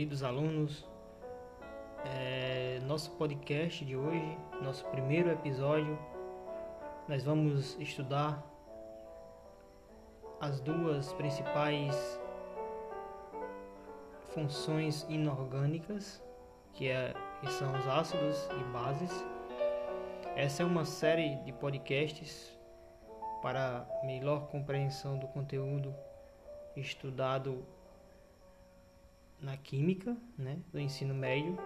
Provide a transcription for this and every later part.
queridos alunos. É, nosso podcast de hoje, nosso primeiro episódio, nós vamos estudar as duas principais funções inorgânicas, que, é, que são os ácidos e bases. Essa é uma série de podcasts para melhor compreensão do conteúdo estudado na química, né, do ensino médio,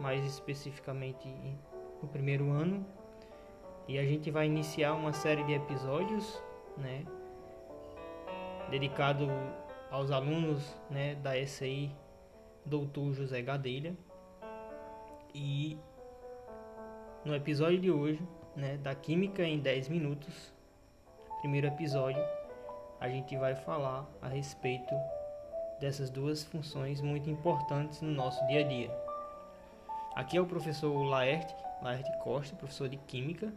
mais especificamente no primeiro ano. E a gente vai iniciar uma série de episódios, né, dedicado aos alunos, né, da SI Doutor José Gadelha. E no episódio de hoje, né, da Química em 10 minutos, primeiro episódio, a gente vai falar a respeito dessas duas funções muito importantes no nosso dia a dia. Aqui é o professor Laerte, Laerte Costa, professor de Química,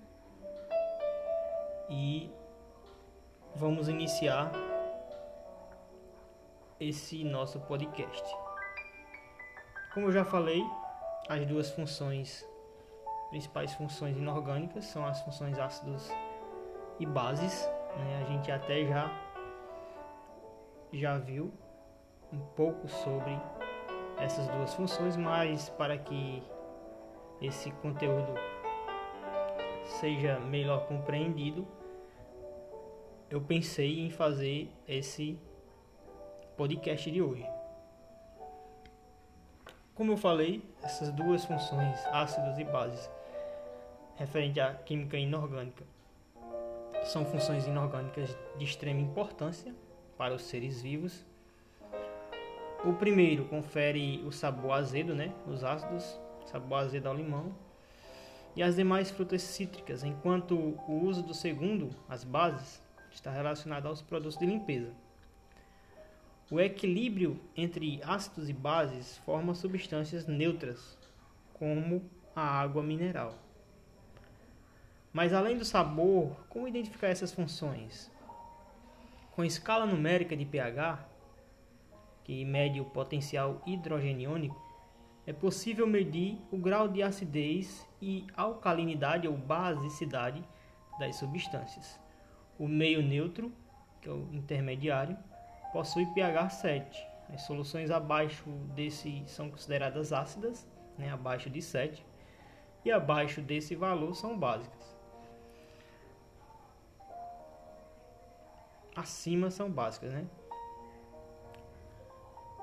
e vamos iniciar esse nosso podcast. Como eu já falei, as duas funções, principais funções inorgânicas, são as funções ácidos e bases. Né? A gente até já já viu um pouco sobre essas duas funções, mas para que esse conteúdo seja melhor compreendido, eu pensei em fazer esse podcast de hoje. Como eu falei, essas duas funções, ácidos e bases, referente à química inorgânica, são funções inorgânicas de extrema importância para os seres vivos o primeiro confere o sabor azedo, né? Os ácidos, sabor azedo ao limão. E as demais frutas cítricas, enquanto o uso do segundo, as bases, está relacionado aos produtos de limpeza. O equilíbrio entre ácidos e bases forma substâncias neutras, como a água mineral. Mas além do sabor, como identificar essas funções? Com escala numérica de pH, que mede o potencial hidrogeniônico, é possível medir o grau de acidez e alcalinidade ou basicidade das substâncias. O meio neutro, que é o intermediário, possui pH 7. As soluções abaixo desse são consideradas ácidas, né, abaixo de 7, e abaixo desse valor são básicas. Acima são básicas, né?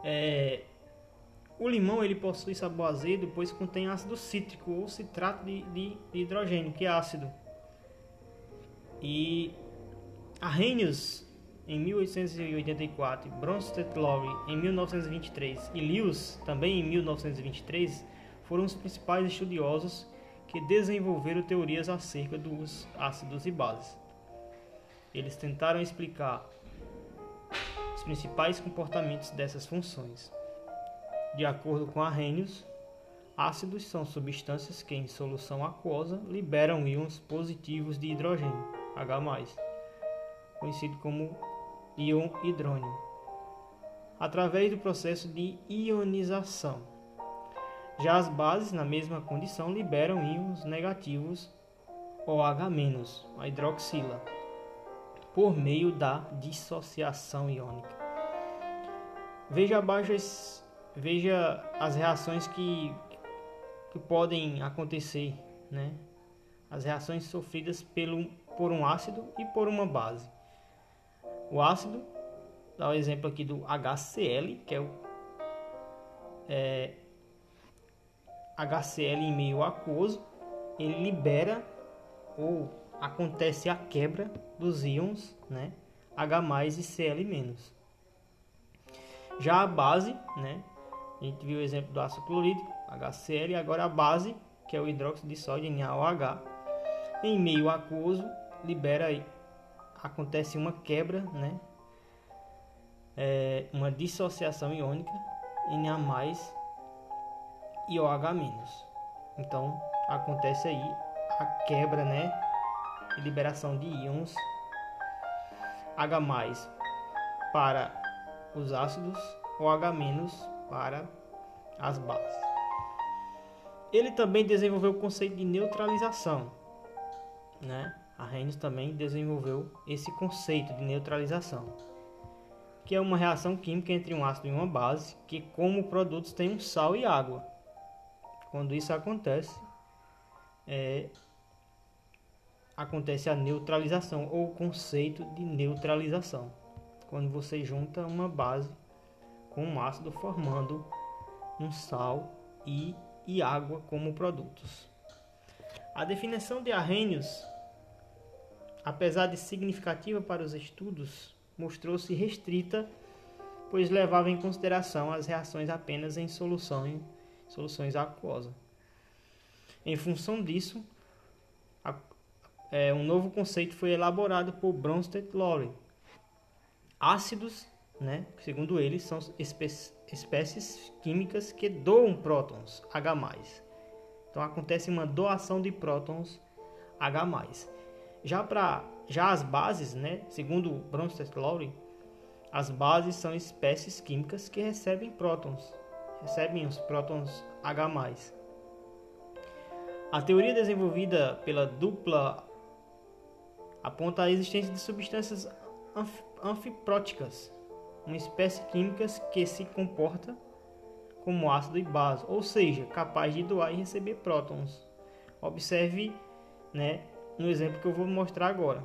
É, o limão ele possui sabor azedo, pois contém ácido cítrico ou citrato de, de, de hidrogênio, que é ácido. E Arrhenius em 1884, Bronsted Lowry em 1923 e Lewis também em 1923 foram os principais estudiosos que desenvolveram teorias acerca dos ácidos e bases. Eles tentaram explicar principais comportamentos dessas funções. De acordo com Arrhenius, ácidos são substâncias que em solução aquosa liberam íons positivos de hidrogênio, H+, conhecido como íon hidrônio, através do processo de ionização. Já as bases, na mesma condição, liberam íons negativos OH-, a hidroxila, por meio da dissociação iônica. Veja abaixo as, veja as reações que, que podem acontecer, né? As reações sofridas pelo, por um ácido e por uma base. O ácido, dá o exemplo aqui do HCl, que é o é, HCl em meio aquoso, ele libera ou acontece a quebra dos íons, né? H+ e Cl-. Já a base, né? A gente viu o exemplo do ácido clorídrico, HCl, e agora a base, que é o hidróxido de sódio, NaOH, em meio aquoso, libera aí, acontece uma quebra, né? É, uma dissociação iônica, Na+, e OH-. Então, acontece aí a quebra, né? E liberação de íons H+ para os ácidos, OH- para as bases. Ele também desenvolveu o conceito de neutralização, né? Arrhenius também desenvolveu esse conceito de neutralização, que é uma reação química entre um ácido e uma base, que como produtos tem um sal e água. Quando isso acontece, é, acontece a neutralização ou o conceito de neutralização, quando você junta uma base com um ácido formando um sal e, e água como produtos. A definição de arrênios, apesar de significativa para os estudos, mostrou-se restrita, pois levava em consideração as reações apenas em solução, soluções aquosas. Em função disso, a, é, um novo conceito foi elaborado por Bronsted Lowry. Ácidos, né, segundo ele, são espécies espécies químicas que doam prótons H+. Então acontece uma doação de prótons H+. Já para já as bases, né, segundo Bronsted Lowry, as bases são espécies químicas que recebem prótons, recebem os prótons H+. A teoria desenvolvida pela dupla aponta a existência de substâncias anfipróticas uma espécie química que se comporta como ácido e base, ou seja, capaz de doar e receber prótons. Observe né, no exemplo que eu vou mostrar agora.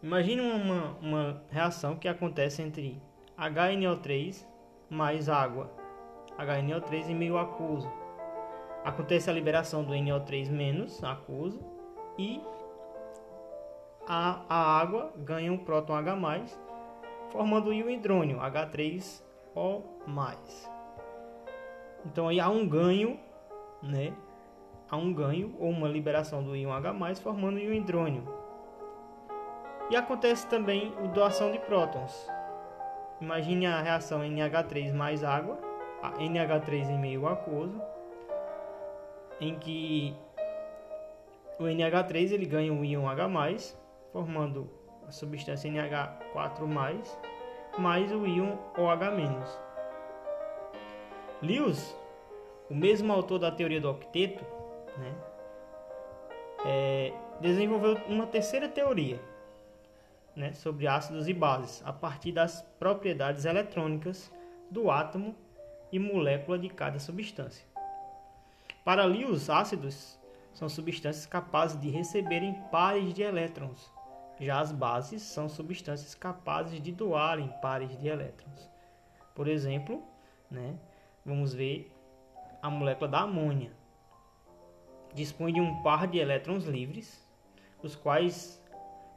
Imagine uma, uma reação que acontece entre HNO3 mais água, HNO3 em meio aquoso. Acontece a liberação do NO3 menos aquoso e a, a água ganha um próton H+, formando o íon hidrônio H3O+. Então aí há um ganho, né? Há um ganho ou uma liberação do íon H+, formando o íon hidrônio. E acontece também a doação de prótons. Imagine a reação NH3 mais água, NH3 em meio aquoso, em que o NH3 ele ganha um íon H+, formando a substância NH4+, mais o íon OH-. Lewis, o mesmo autor da teoria do octeto, né, é, desenvolveu uma terceira teoria né, sobre ácidos e bases, a partir das propriedades eletrônicas do átomo e molécula de cada substância. Para Lewis, ácidos são substâncias capazes de receberem pares de elétrons, já as bases são substâncias capazes de doarem pares de elétrons. Por exemplo, né, vamos ver a molécula da amônia. Dispõe de um par de elétrons livres, os quais,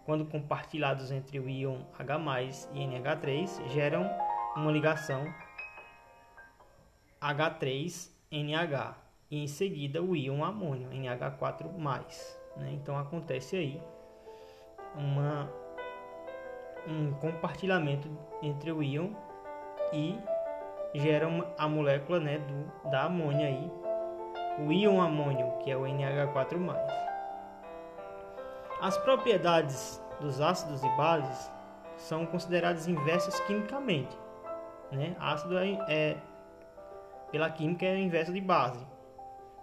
quando compartilhados entre o íon H+, e NH3, geram uma ligação H3NH e em seguida o íon amônio NH4+. Né? Então acontece aí uma, um compartilhamento entre o íon e gera uma, a molécula né, do, da amônia aí, o íon amônio, que é o NH4+. As propriedades dos ácidos e bases são consideradas inversas quimicamente. Né? Ácido é, é, pela química é inverso de base.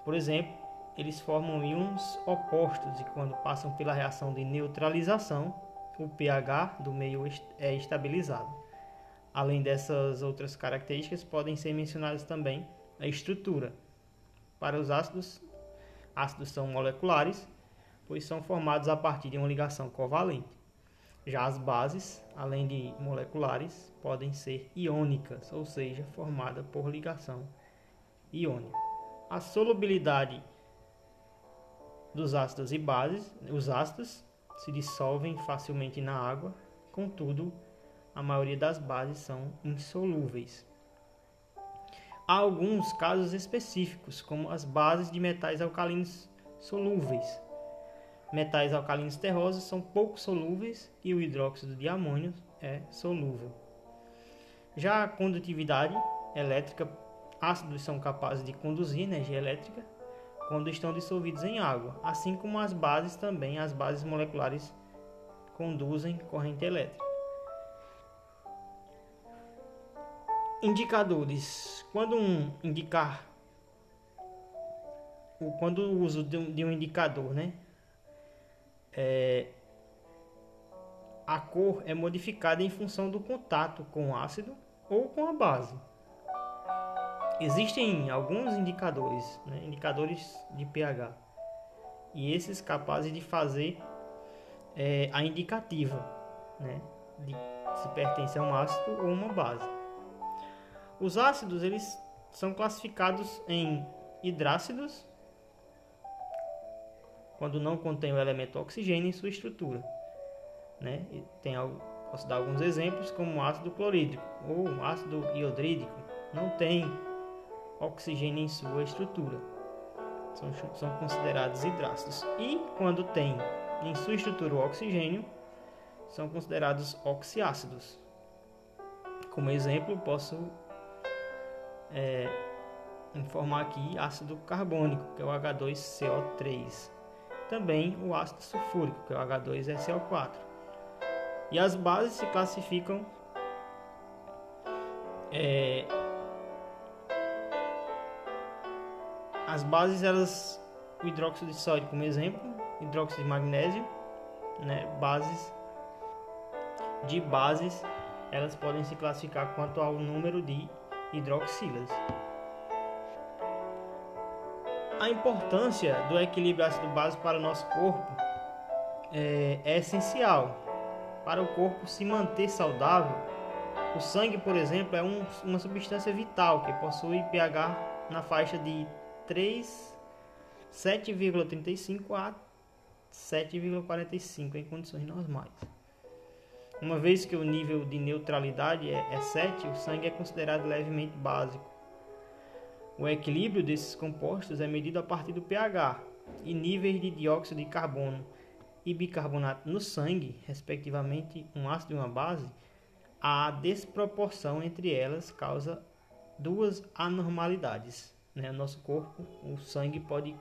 Por exemplo, eles formam íons opostos e quando passam pela reação de neutralização, o pH do meio é estabilizado. Além dessas outras características, podem ser mencionadas também a estrutura. Para os ácidos, ácidos são moleculares, pois são formados a partir de uma ligação covalente. Já as bases, além de moleculares, podem ser iônicas, ou seja, formadas por ligação iônica. A solubilidade dos ácidos e bases, os ácidos se dissolvem facilmente na água, contudo, a maioria das bases são insolúveis. Há alguns casos específicos, como as bases de metais alcalinos solúveis. Metais alcalinos terrosos são pouco solúveis e o hidróxido de amônio é solúvel. Já a condutividade elétrica, ácidos são capazes de conduzir energia elétrica quando estão dissolvidos em água, assim como as bases também, as bases moleculares conduzem corrente elétrica. Indicadores. Quando um indicar quando o uso de um, indicador, né? É, a cor é modificada em função do contato com o ácido ou com a base. Existem alguns indicadores, né, indicadores de pH, e esses capazes de fazer é, a indicativa né, de se pertence a um ácido ou uma base. Os ácidos eles são classificados em hidrácidos, quando não contém o elemento oxigênio em sua estrutura. Né? Tem, posso dar alguns exemplos, como o ácido clorídrico ou ácido iodrídico, não tem oxigênio em sua estrutura. São, são considerados hidrácidos. E quando tem em sua estrutura o oxigênio, são considerados oxiácidos. Como exemplo, posso é, informar aqui ácido carbônico, que é o H2CO3. Também o ácido sulfúrico, que é o H2SO4. E as bases se classificam é, as bases elas o hidróxido de sódio como exemplo, hidróxido de magnésio, né, bases de bases, elas podem se classificar quanto ao número de hidroxilas. A importância do equilíbrio ácido-base para o nosso corpo é, é essencial. Para o corpo se manter saudável, o sangue, por exemplo, é um, uma substância vital que possui pH na faixa de 3, 7,35 a 7,45 em condições normais. Uma vez que o nível de neutralidade é, é 7, o sangue é considerado levemente básico. O equilíbrio desses compostos é medido a partir do pH e níveis de dióxido de carbono e bicarbonato no sangue, respectivamente um ácido e uma base, a desproporção entre elas causa duas anormalidades. Né? No nosso corpo, o sangue pode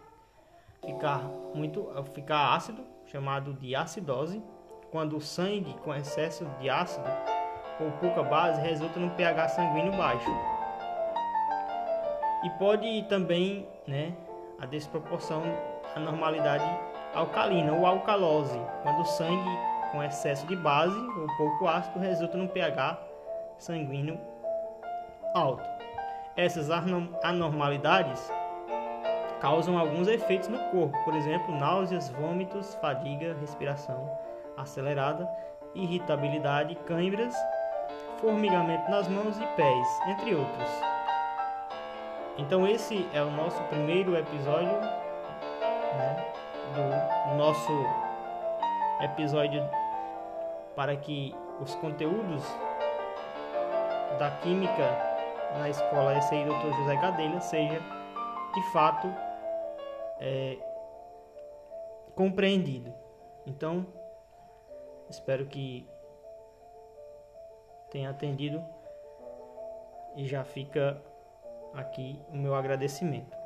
ficar muito ficar ácido, chamado de acidose, quando o sangue com excesso de ácido ou pouca base resulta num pH sanguíneo baixo. E pode também, né, a desproporção, a normalidade alcalina ou alcalose, quando o sangue com excesso de base ou pouco ácido resulta num pH sanguíneo alto. Essas anormalidades causam alguns efeitos no corpo, por exemplo, náuseas, vômitos, fadiga, respiração acelerada, irritabilidade, câimbras, formigamento nas mãos e pés, entre outros. Então esse é o nosso primeiro episódio né, do nosso episódio para que os conteúdos da química na escola SI Dr. José Gadelha seja de fato é, compreendido. Então, espero que tenha atendido e já fica aqui o meu agradecimento.